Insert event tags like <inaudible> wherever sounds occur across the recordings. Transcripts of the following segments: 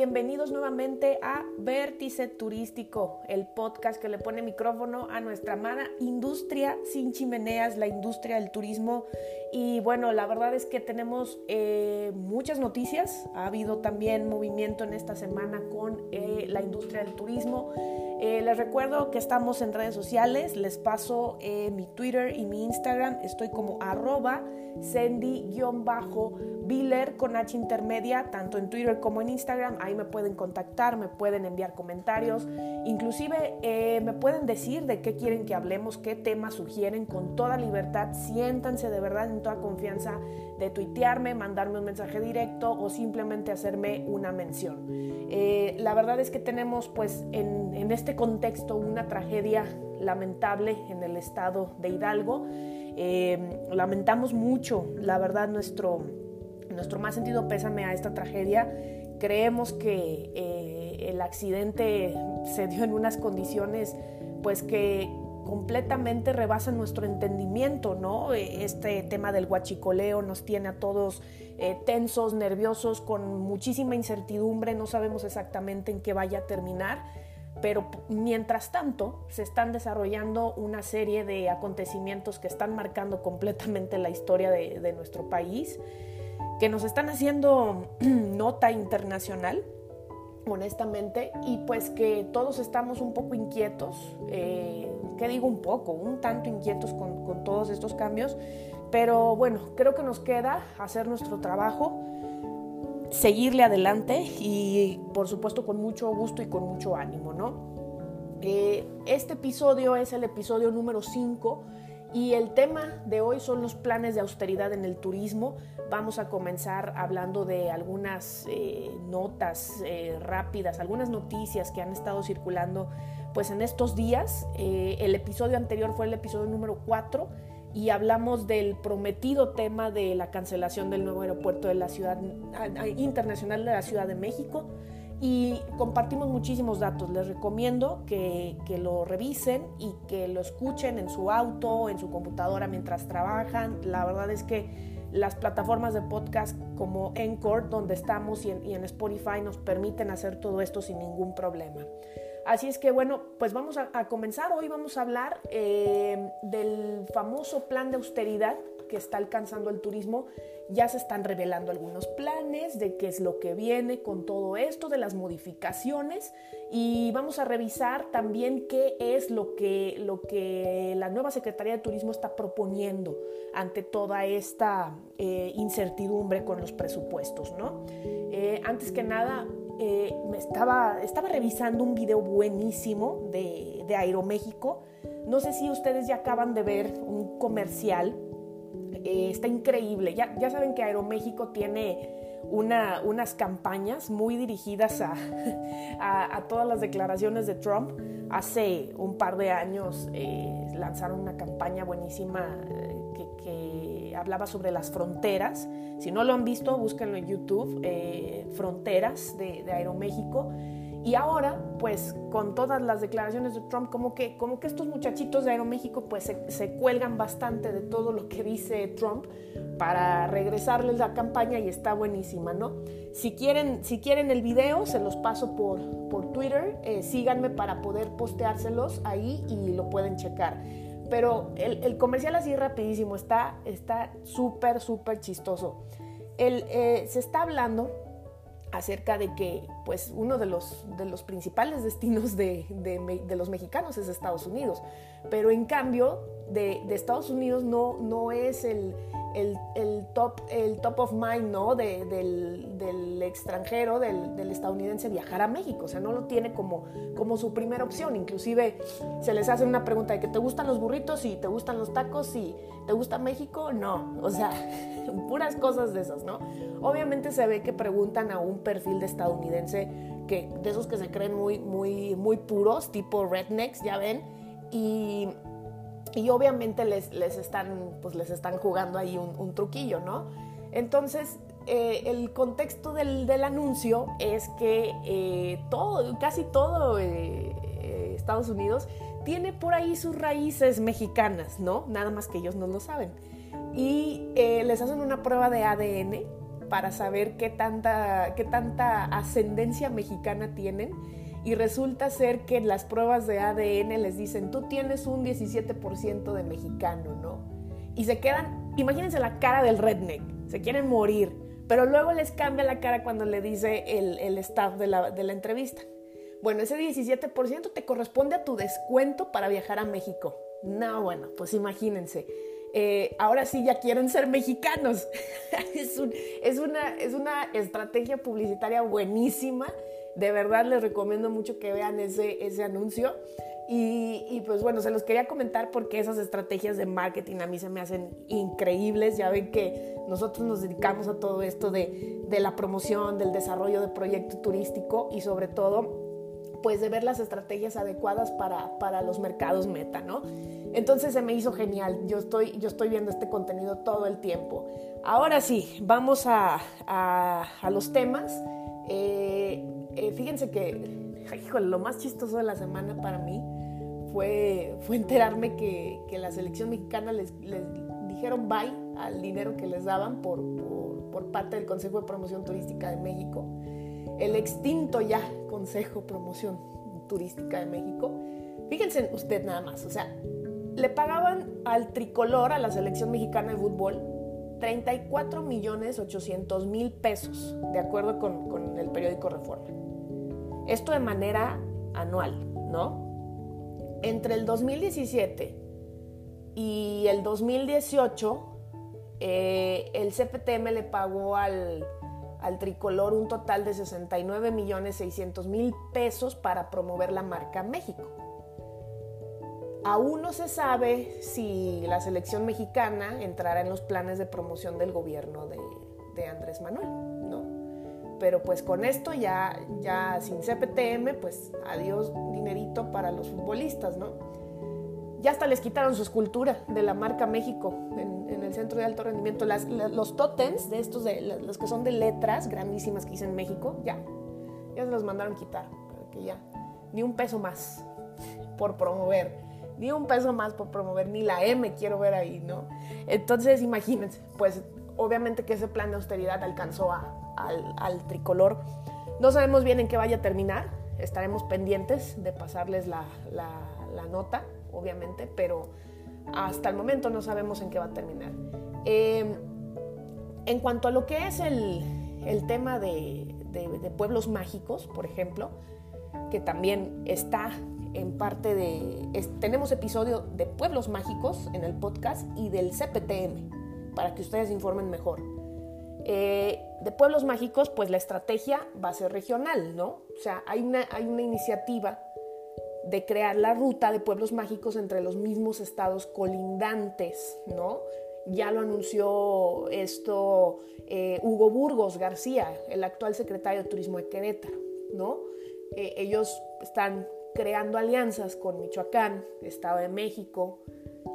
Bienvenidos nuevamente a Vértice Turístico, el podcast que le pone micrófono a nuestra amada industria sin chimeneas, la industria del turismo. Y bueno, la verdad es que tenemos eh, muchas noticias. Ha habido también movimiento en esta semana con eh, la industria del turismo. Eh, les recuerdo que estamos en redes sociales. Les paso mi Twitter y mi Instagram. Estoy como arroba Sandy-Biller con H intermedia, tanto en Twitter como en Instagram. Ahí me pueden contactar, me pueden enviar comentarios, inclusive eh, me pueden decir de qué quieren que hablemos, qué temas sugieren con toda libertad. Siéntanse de verdad en toda confianza de tuitearme, mandarme un mensaje directo o simplemente hacerme una mención. Eh, la verdad es que tenemos pues en, este contexto una tragedia lamentable en el estado de Hidalgo. Eh, lamentamos mucho, la verdad, nuestro, nuestro más sentido pésame a esta tragedia. Creemos que eh, el accidente se dio en unas condiciones pues que completamente rebasan nuestro entendimiento, ¿no? Este tema del guachicoleo nos tiene a todos eh, tensos, nerviosos, con muchísima incertidumbre, no sabemos exactamente en qué vaya a terminar pero mientras tanto se están desarrollando una serie de acontecimientos que están marcando completamente la historia de, nuestro país, que nos están haciendo <clears throat> nota internacional, honestamente, y pues que todos estamos un poco inquietos, eh, ¿qué digo un poco? Un tanto inquietos con, con todos estos cambios, pero bueno, creo que nos queda hacer nuestro trabajo seguirle adelante y por supuesto con mucho gusto y con mucho ánimo, ¿no? Eh, este episodio es el episodio número 5 y el tema de hoy son los planes de austeridad en el turismo. Vamos a comenzar hablando de algunas eh, notas eh, rápidas, algunas noticias que han estado circulando pues en estos días. el episodio anterior fue el episodio número 4 y hablamos del prometido tema de la cancelación del nuevo aeropuerto de la ciudad internacional de la Ciudad de México y compartimos muchísimos datos. Les recomiendo que, que, lo revisen y que lo escuchen en su auto, en su computadora mientras trabajan. La verdad es que las plataformas de podcast como Encore, donde estamos, y en, y en Spotify nos permiten hacer todo esto sin ningún problema. Así es que bueno, pues vamos a, comenzar. Hoy vamos a hablar eh, del famoso plan de austeridad que está alcanzando el turismo. Ya se están revelando algunos planes de qué es lo que viene con todo esto, de las modificaciones y vamos a revisar también qué es lo que, lo que la nueva Secretaría de Turismo está proponiendo ante toda esta eh, incertidumbre con los presupuestos. ¿no? Eh, antes que nada, eh, estaba, estaba revisando un video buenísimo de, de Aeroméxico. No sé si ustedes ya acaban de ver un comercial. Eh, está increíble. Ya, ya saben que Aeroméxico tiene una, unas campañas muy dirigidas a, <laughs> a, todas las declaraciones de Trump. Hace un par de años eh, lanzaron una campaña buenísima que, hablaba sobre las fronteras. Si no lo han visto, búsquenlo en YouTube, eh, Fronteras de, de, Aeroméxico. Y ahora, pues con todas las declaraciones de Trump, como que, como que estos muchachitos de Aeroméxico pues se, se cuelgan bastante de todo lo que dice Trump para regresarles la campaña y está buenísima, ¿no? Si quieren, si quieren el video, se los paso por, por Twitter, eh, síganme para poder posteárselos ahí y lo pueden checar. Pero el, comercial así rapidísimo, está súper, súper chistoso. Eh, se está hablando acerca de que pues uno de los, de los principales destinos de, de, los mexicanos es Estados Unidos, pero en cambio de, Estados Unidos no, no es el, el, top, el top of mind ¿no? De, del, del, extranjero, del, del, estadounidense, viajar a México. O sea, no lo tiene como, como su primera opción. Inclusive se les hace una pregunta de que te gustan los burritos y te gustan los tacos y te gusta México. No, o sea, <laughs> puras cosas de esas, ¿no? Obviamente se ve que preguntan a un perfil de estadounidense que, de esos que se creen muy, muy, muy puros, tipo rednecks, ya ven. Y y obviamente les, les, están, pues les están jugando ahí un, truquillo, ¿no? Entonces, eh, el contexto del, del, anuncio es que eh, todo, casi todo eh, Estados Unidos tiene por ahí sus raíces mexicanas, ¿no? Nada más que ellos no lo saben. Y les hacen una prueba de ADN para saber qué tanta, qué tanta ascendencia mexicana tienen y resulta ser que en las pruebas de ADN les dicen, tú tienes un 17% de mexicano, ¿no? Y se quedan, imagínense la cara del redneck, se quieren morir, pero luego les cambia la cara cuando le dice el, staff de la, de la entrevista. Bueno, ese 17% te corresponde a tu descuento para viajar a México. No, bueno, pues imagínense. Eh, ahora sí ya quieren ser mexicanos. <laughs> es, una, es una estrategia publicitaria buenísima. De verdad les recomiendo mucho que vean ese, ese anuncio. Y, pues bueno, se los quería comentar porque esas estrategias de marketing a mí se me hacen increíbles. Ya ven que nosotros nos dedicamos a todo esto de, de la promoción, del desarrollo de proyecto turístico y sobre todo pues de ver las estrategias adecuadas para, para, los mercados meta, ¿no? Entonces se me hizo genial, yo estoy, yo estoy viendo este contenido todo el tiempo. Ahora sí, vamos a, a, los temas. Eh, eh, fíjense que, híjole, lo más chistoso de la semana para mí fue, fue enterarme que, que la selección mexicana les, les, dijeron bye al dinero que les daban por, por, por parte del Consejo de Promoción Turística de México el extinto ya Consejo Promoción Turística de México. Fíjense usted nada más, o sea, le pagaban al tricolor, a la selección mexicana de fútbol, 34 millones 800 mil pesos, de acuerdo con, con el periódico Reforma. Esto de manera anual, ¿no? Entre el 2017 y el 2018, eh, el CPTM le pagó al al tricolor un total de 69 millones 600 mil pesos para promover la marca México. Aún no se sabe si la selección mexicana entrará en los planes de promoción del gobierno de, Andrés Manuel, ¿no? Pero pues con esto ya, ya sin CPTM, pues adiós dinerito para los futbolistas, ¿no? Ya hasta les quitaron su escultura de la marca México en, el centro de alto rendimiento. los tótems de estos, de, los que son de letras grandísimas que dicen México, ya, ya se los mandaron quitar, para que ya, ni un peso más por promover, ni un peso más por promover, ni la M quiero ver ahí, ¿no? Entonces, imagínense, pues obviamente que ese plan de austeridad alcanzó al, tricolor. No sabemos bien en qué vaya a terminar, estaremos pendientes de pasarles la, la nota obviamente, pero hasta el momento no sabemos en qué va a terminar. Em, en cuanto a lo que es el, tema de, pueblos mágicos, por ejemplo, que también está en parte de... tenemos episodio de pueblos mágicos en el podcast y del CPTM, para que ustedes informen mejor. Eh, de pueblos mágicos, pues la estrategia va a ser regional, ¿no? O sea, hay una, hay una iniciativa de crear la ruta de pueblos mágicos entre los mismos estados colindantes, ¿no? Ya lo anunció esto eh, Hugo Burgos García, el actual secretario de Turismo de Querétaro, ¿no? Eh, ellos están creando alianzas con Michoacán, Estado de México,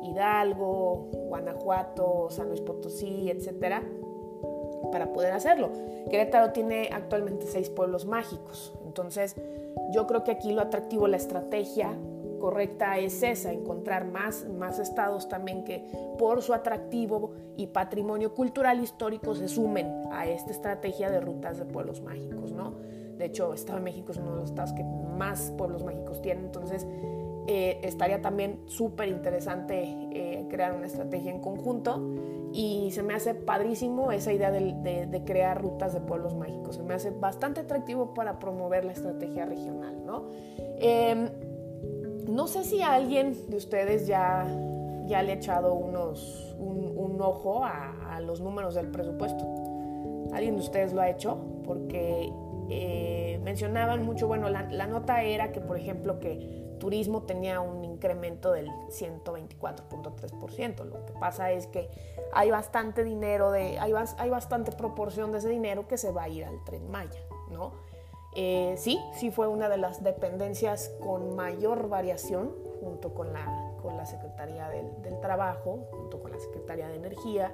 Hidalgo, Guanajuato, San Luis Potosí, etcétera, para poder hacerlo. Querétaro tiene actualmente seis pueblos mágicos, entonces yo creo que aquí lo atractivo, la estrategia correcta es esa, encontrar más, más estados también que por su atractivo y patrimonio cultural histórico se sumen a esta estrategia de rutas de pueblos mágicos, ¿no? De hecho, Estado de México es uno de los estados que más pueblos mágicos tienen, entonces eh, estaría también súper interesante eh, crear una estrategia en conjunto y se me hace padrísimo esa idea de, crear rutas de pueblos mágicos. Se me hace bastante atractivo para promover la estrategia regional, ¿no? Em, no sé si alguien de ustedes ya, ya le ha echado unos, un, ojo a, los números del presupuesto. ¿Alguien de ustedes lo ha hecho? Porque eh, mencionaban mucho, bueno, la, la nota era que, por ejemplo, que turismo tenía un incremento del 124.3%. Lo que pasa es que hay bastante dinero, de, hay, hay, bastante proporción de ese dinero que se va a ir al tren Maya, ¿no? Eh, sí, sí fue una de las dependencias con mayor variación junto con la, con la Secretaría del, Trabajo, junto con la Secretaría de Energía,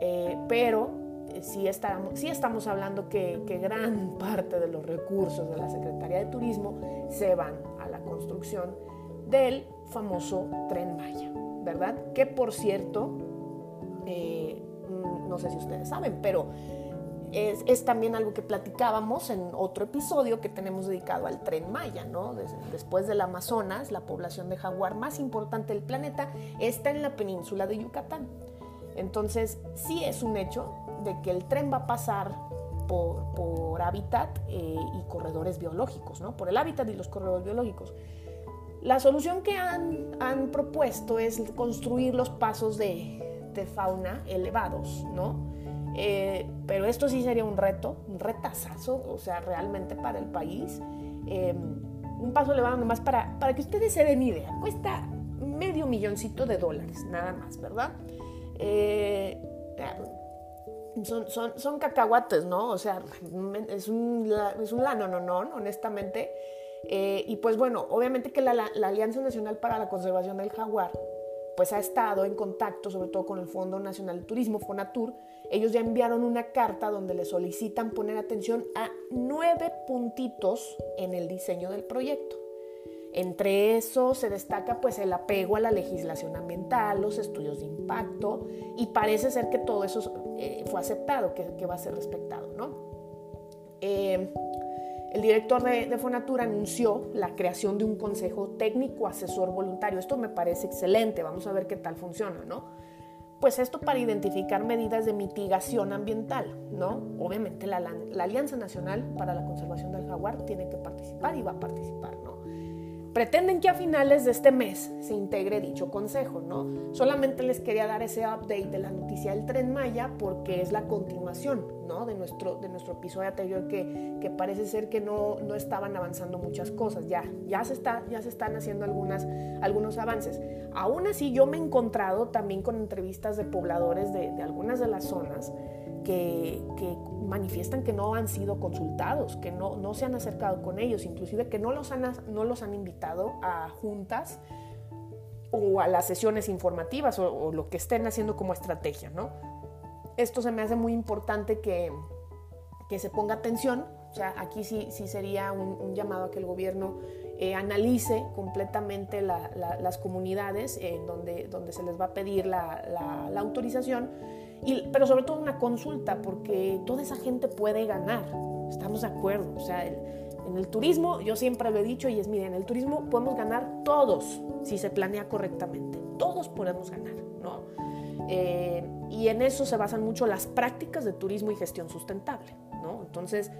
eh, pero sí estamos, estamos hablando que, gran parte de los recursos de la Secretaría de Turismo se van a la construcción del famoso tren Maya, ¿verdad? Que por cierto, eh, mm, no sé si ustedes saben, pero es, también algo que platicábamos en otro episodio que tenemos dedicado al tren Maya, ¿no? después del Amazonas, la población de jaguar más importante del planeta está en la península de Yucatán. Entonces, sí es un hecho de que el tren va a pasar por, hábitat eh, y corredores biológicos, ¿no? Por el hábitat y los corredores biológicos. La solución que han, propuesto es construir los pasos de, de fauna elevados, ¿no? Eh, pero esto sí sería un reto, un retazazo, o sea, realmente para el país. Eh, un paso elevado nomás para, para que ustedes se den idea. Cuesta medio milloncito de dólares, nada más, ¿verdad? Eh, son, son, son, cacahuates, ¿no? O sea, es un, es un no, no, honestamente. y pues bueno, obviamente que la, la Alianza Nacional para la Conservación del Jaguar pues ha estado en contacto sobre todo con el Fondo Nacional de Turismo, Fonatur. Ellos ya enviaron una carta donde le solicitan poner atención a nueve puntitos en el diseño del proyecto. Entre eso se destaca pues el apego a la legislación ambiental, los estudios de impacto y parece ser que todo eso eh, fue aceptado, que, va a ser respetado, ¿no? Eh, el director de, Fonatura anunció la creación de un consejo técnico asesor voluntario. Esto me parece excelente, vamos a ver qué tal funciona, ¿no? Pues esto para identificar medidas de mitigación ambiental, ¿no? Obviamente la, la Alianza Nacional para la Conservación del Jaguar tiene que participar y va a participar, ¿no? Pretenden que a finales de este mes se integre dicho consejo, ¿no? Solamente les quería dar ese update de la noticia del tren Maya porque es la continuación, ¿no? De nuestro, de nuestro episodio anterior que, que parece ser que no, no, estaban avanzando muchas cosas. Ya, ya, se, está, ya se están haciendo algunas, algunos avances. Aún así, yo me he encontrado también con entrevistas de pobladores de, de algunas de las zonas que, manifiestan que no han sido consultados, que no, no, se han acercado con ellos, inclusive que no los, han, no los han invitado a juntas o a las sesiones informativas o, lo que estén haciendo como estrategia, ¿no? Esto se me hace muy importante que, que se ponga atención, o sea, aquí sí, sí sería un, llamado a que el gobierno eh, analice completamente las comunidades en donde, donde se les va a pedir la, la autorización pero sobre todo una consulta, porque toda esa gente puede ganar, estamos de acuerdo. O sea, en el turismo, yo siempre lo he dicho y es, miren, en el turismo podemos ganar todos si se planea correctamente, todos podemos ganar, ¿no? Eh, y en eso se basan mucho las prácticas de turismo y gestión sustentable, ¿no? Entonces,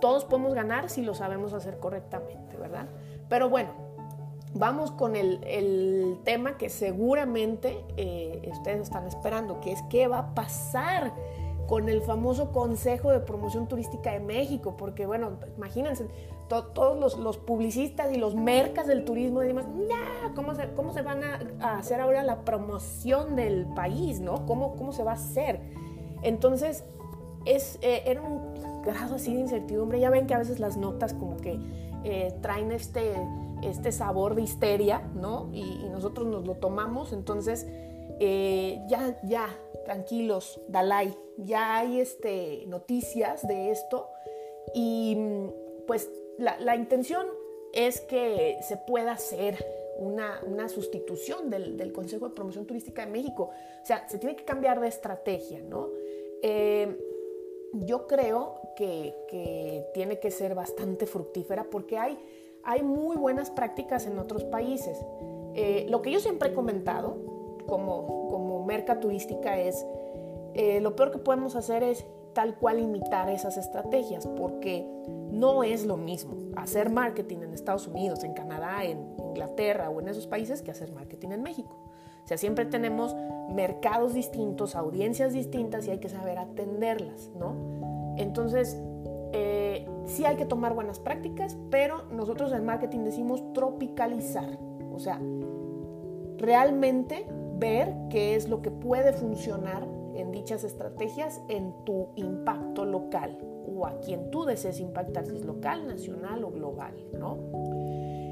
todos podemos ganar si lo sabemos hacer correctamente, ¿verdad? Pero bueno, vamos con el, tema que seguramente eh, ustedes están esperando, que es qué va a pasar con el famoso Consejo de Promoción Turística de México, porque bueno, imagínense, todos los, publicistas y los mercas del turismo decimos, ya, ¿cómo se, cómo se van a, hacer ahora la promoción del país, ¿no? ¿Cómo, cómo se va a hacer? Entonces, es, eh, era un grado así de incertidumbre, ya ven que a veces las notas como que eh, traen este este sabor de histeria, ¿no? Y, nosotros nos lo tomamos, entonces eh, ya, ya, tranquilos, Dalai, ya hay este, noticias de esto y pues la, intención es que se pueda hacer una, sustitución del, Consejo de Promoción Turística de México. O sea, se tiene que cambiar de estrategia, ¿no? Eh, yo creo que, que, tiene que ser bastante fructífera porque hay hay muy buenas prácticas en otros países. Eh, lo que yo siempre he comentado como, como merca turística es, eh, lo peor que podemos hacer es tal cual imitar esas estrategias, porque no es lo mismo hacer marketing en Estados Unidos, en Canadá, en Inglaterra o en esos países que hacer marketing en México. O sea, siempre tenemos mercados distintos, audiencias distintas y hay que saber atenderlas, ¿no? Entonces, sí hay que tomar buenas prácticas, pero nosotros en marketing decimos tropicalizar. O sea, realmente ver qué es lo que puede funcionar en dichas estrategias en tu impacto local o a quien tú desees impactar, si es local, nacional o global, ¿no?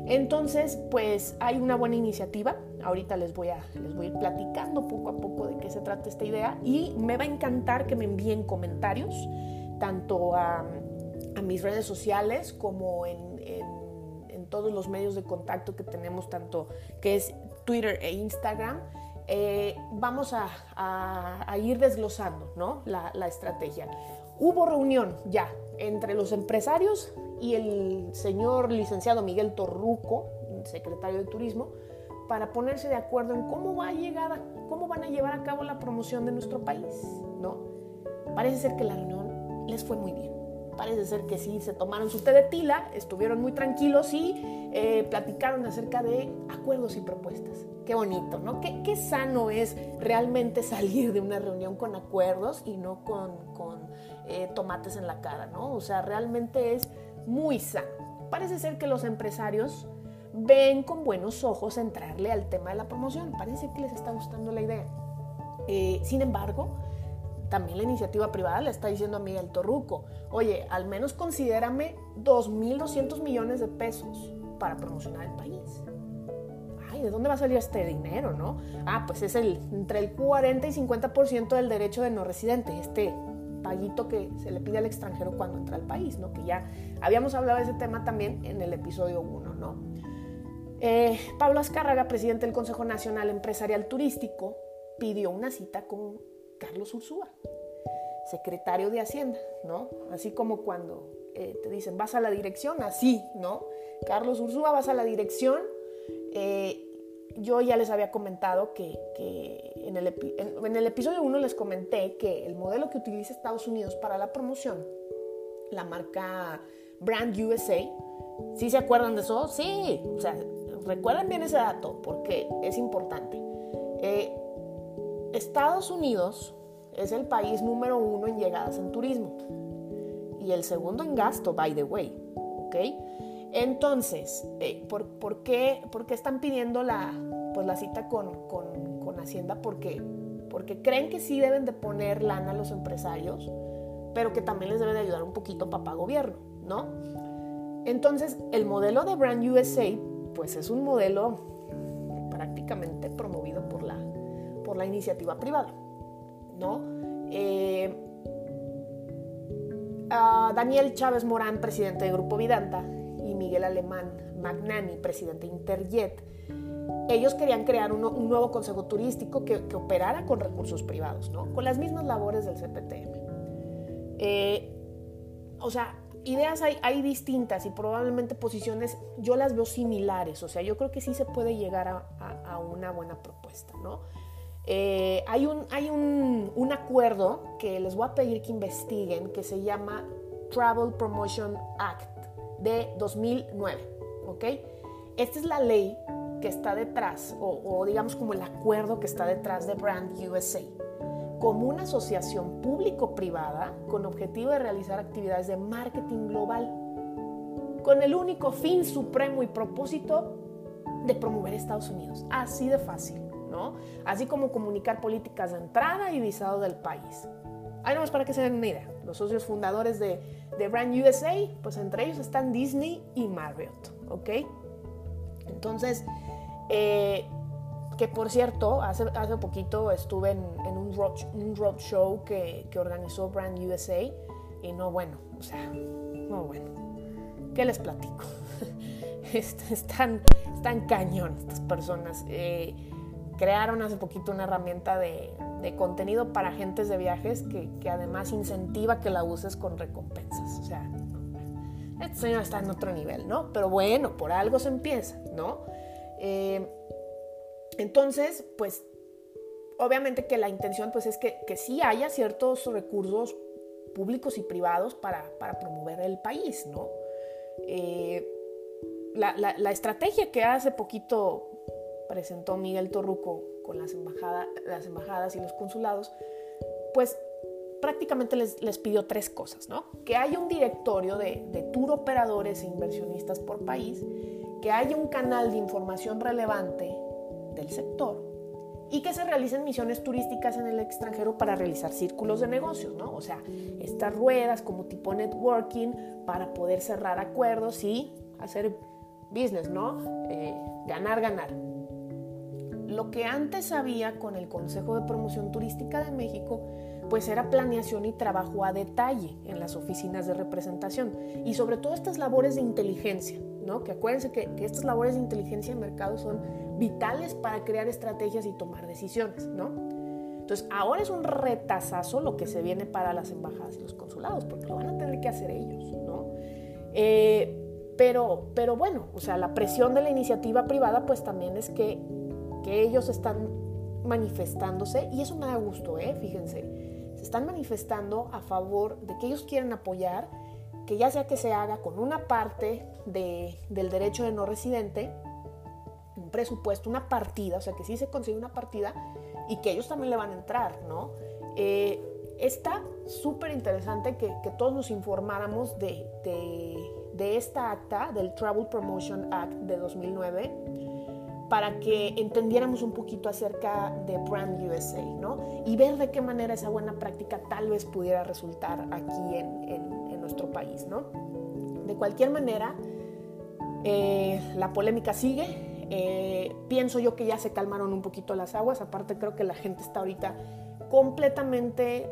Entonces, pues hay una buena iniciativa. Ahorita les voy, a, les voy a ir platicando poco a poco de qué se trata esta idea y me va a encantar que me envíen comentarios tanto a a mis redes sociales como en, todos los medios de contacto que tenemos, tanto que es Twitter e Instagram. Eh, vamos a, ir desglosando ¿no? la, estrategia. hubo reunión ya entre los empresarios y el señor licenciado Miguel Torruco, secretario de Turismo, para ponerse de acuerdo en cómo va a cómo van a llevar a cabo la promoción de nuestro país, ¿no? Parece ser que la reunión les fue muy bien. Parece ser que sí, se tomaron su té de tila, estuvieron muy tranquilos y eh, platicaron acerca de acuerdos y propuestas. Qué bonito, ¿no? Qué, qué, sano es realmente salir de una reunión con acuerdos y no con, con eh, tomates en la cara, ¿no? O sea, realmente es muy sano. Parece ser que los empresarios ven con buenos ojos entrarle al tema de la promoción. Parece que les está gustando la idea. Eh, sin embargo, también la iniciativa privada le está diciendo a Miguel Torruco, oye, al menos considérame 2.200 millones de pesos para promocionar el país. Ay, ¿de dónde va a salir este dinero, no? Ah, pues es el, entre el 40 y 50% del derecho de no residente, este paguito que se le pide al extranjero cuando entra al país, ¿no? Que ya habíamos hablado de ese tema también en el episodio 1, ¿no? Eh, Pablo Azcárraga, presidente del Consejo Nacional Empresarial Turístico, pidió una cita con Carlos Ursúa, secretario de Hacienda, ¿no? Así como cuando eh, te dicen, vas a la dirección, así, ¿no? Carlos Ursúa, vas a la dirección. Eh, yo ya les había comentado que, en, el episodio 1 les comenté que el modelo que utiliza Estados Unidos para la promoción, la marca Brand USA, ¿sí se acuerdan de eso? Sí, o sea, recuerden bien ese dato porque es importante. Eh, Estados Unidos es el país número uno en llegadas en turismo y el segundo en gasto, by the way. ¿Ok? Entonces, eh, ¿por, qué, ¿por, qué, están pidiendo la, pues, la cita con, con, con Hacienda? Porque, porque creen que sí deben de poner lana a los empresarios, pero que también les debe de ayudar un poquito papá gobierno, ¿no? Entonces, el modelo de Brand USA, pues es un modelo prácticamente promovido la iniciativa privada, ¿no? Eh, Daniel Chávez Morán, presidente de Grupo Vidanta, y Miguel Alemán Magnani, presidente de Interjet, ellos querían crear un, nuevo consejo turístico que, operara con recursos privados, ¿no? con las mismas labores del CPTM. Eh, o sea, ideas hay, distintas y probablemente posiciones yo las veo similares, o sea, yo creo que sí se puede llegar a una buena propuesta, ¿no? Eh, hay un, hay un, un, acuerdo que les voy a pedir que investiguen que se llama Travel Promotion Act de 2009. ¿ok? Esta es la ley que está detrás, o, o digamos como el acuerdo que está detrás de Brand USA, como una asociación público-privada con objetivo de realizar actividades de marketing global, con el único fin supremo y propósito de promover Estados Unidos. Así de fácil. Así como comunicar políticas de entrada y visado del país. Ahí nomás para que se den una idea. Los socios fundadores de, Brand USA, pues entre ellos están Disney y Marriott, ¿ok? Entonces, eh, que por cierto, hace, hace poquito estuve en, un, road, un roadshow que, que organizó Brand USA y no, bueno, o sea, no, bueno, ¿qué les platico? <laughs> están, están cañón estas personas. Eh, crearon hace poquito una herramienta de, contenido para agentes de viajes que, además incentiva que la uses con recompensas. O sea, este señor está en otro nivel, ¿no? Pero bueno, por algo se empieza, ¿no? Eh, entonces, pues, obviamente que la intención pues es que, que sí haya ciertos recursos públicos y privados para, promover el país, ¿no? Eh, la, la, estrategia que hace poquito presentó Miguel Torruco con las, las embajadas y los consulados, pues prácticamente les, les, pidió tres cosas, ¿no? Que haya un directorio de, de tour operadores e inversionistas por país, que haya un canal de información relevante del sector y que se realicen misiones turísticas en el extranjero para realizar círculos de negocios, ¿no? O sea, estas ruedas como tipo networking para poder cerrar acuerdos y hacer business, ¿no? Eh, ganar, ganar. Lo que antes había con el Consejo de Promoción Turística de México, pues era planeación y trabajo a detalle en las oficinas de representación y sobre todo estas labores de inteligencia, ¿no? Que acuérdense que, estas labores de inteligencia de mercado son vitales para crear estrategias y tomar decisiones, ¿no? Entonces, ahora es un retazazo lo que se viene para las embajadas y los consulados, porque lo van a tener que hacer ellos, ¿no? Eh, pero, pero bueno, o sea, la presión de la iniciativa privada, pues también es que, que ellos están manifestándose, y eso me da gusto, ¿eh? fíjense, se están manifestando a favor de que ellos quieren apoyar, que ya sea que se haga con una parte de, del derecho de no residente, un presupuesto, una partida, o sea, que sí se consigue una partida y que ellos también le van a entrar, ¿no? Eh, está súper interesante que, que, todos nos informáramos de, de, de esta acta, del Travel Promotion Act de 2009, para que entendiéramos un poquito acerca de Brand USA, ¿no? Y ver de qué manera esa buena práctica tal vez pudiera resultar aquí en, nuestro país, ¿no? De cualquier manera, eh, la polémica sigue. Eh, pienso yo que ya se calmaron un poquito las aguas. Aparte, creo que la gente está ahorita completamente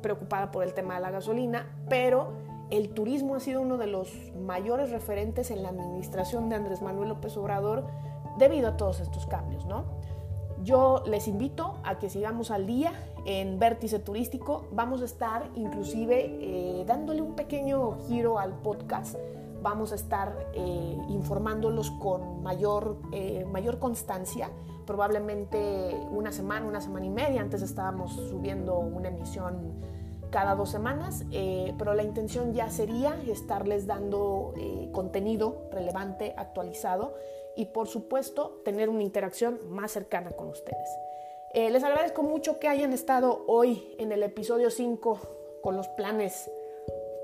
preocupada por el tema de la gasolina, pero el turismo ha sido uno de los mayores referentes en la administración de Andrés Manuel López Obrador debido a todos estos cambios, ¿no? Yo les invito a que sigamos al día en Vértice Turístico. Vamos a estar inclusive eh, dándole un pequeño giro al podcast. Vamos a estar eh, informándolos con mayor, eh, mayor constancia, probablemente una semana, una semana y media. Antes estábamos subiendo una emisión cada dos semanas, pero la intención ya sería estarles dando contenido relevante, actualizado y por supuesto tener una interacción más cercana con ustedes. Eh, les agradezco mucho que hayan estado hoy en el episodio 5 con los planes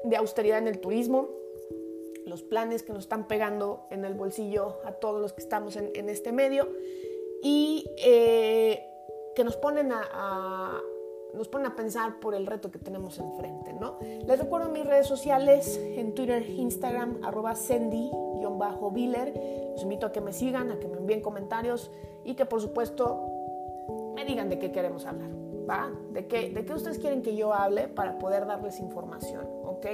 de austeridad en el turismo, los planes que nos están pegando en el bolsillo a todos los que estamos en, este medio y que nos ponen a nos ponen a pensar por el reto que tenemos enfrente, ¿no? Les recuerdo mis redes sociales, en Twitter, Instagram, arroba Sandy-Biller. Los invito a que me sigan, a que me envíen comentarios y que por supuesto me digan de qué queremos hablar, ¿va? De qué, de qué ustedes quieren que yo hable para poder darles información, ¿ok?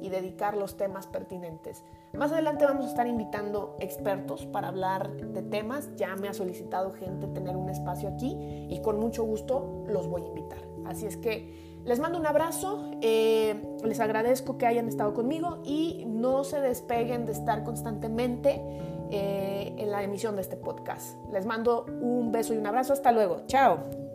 Y dedicar los temas pertinentes. Más adelante vamos a estar invitando expertos para hablar de temas. Ya me ha solicitado gente tener un espacio aquí y con mucho gusto los voy a invitar. Así es que les mando un abrazo, eh, les agradezco que hayan estado conmigo y no se despeguen de estar constantemente eh, en la emisión de este podcast. Les mando un beso y un abrazo. Hasta luego. Chao.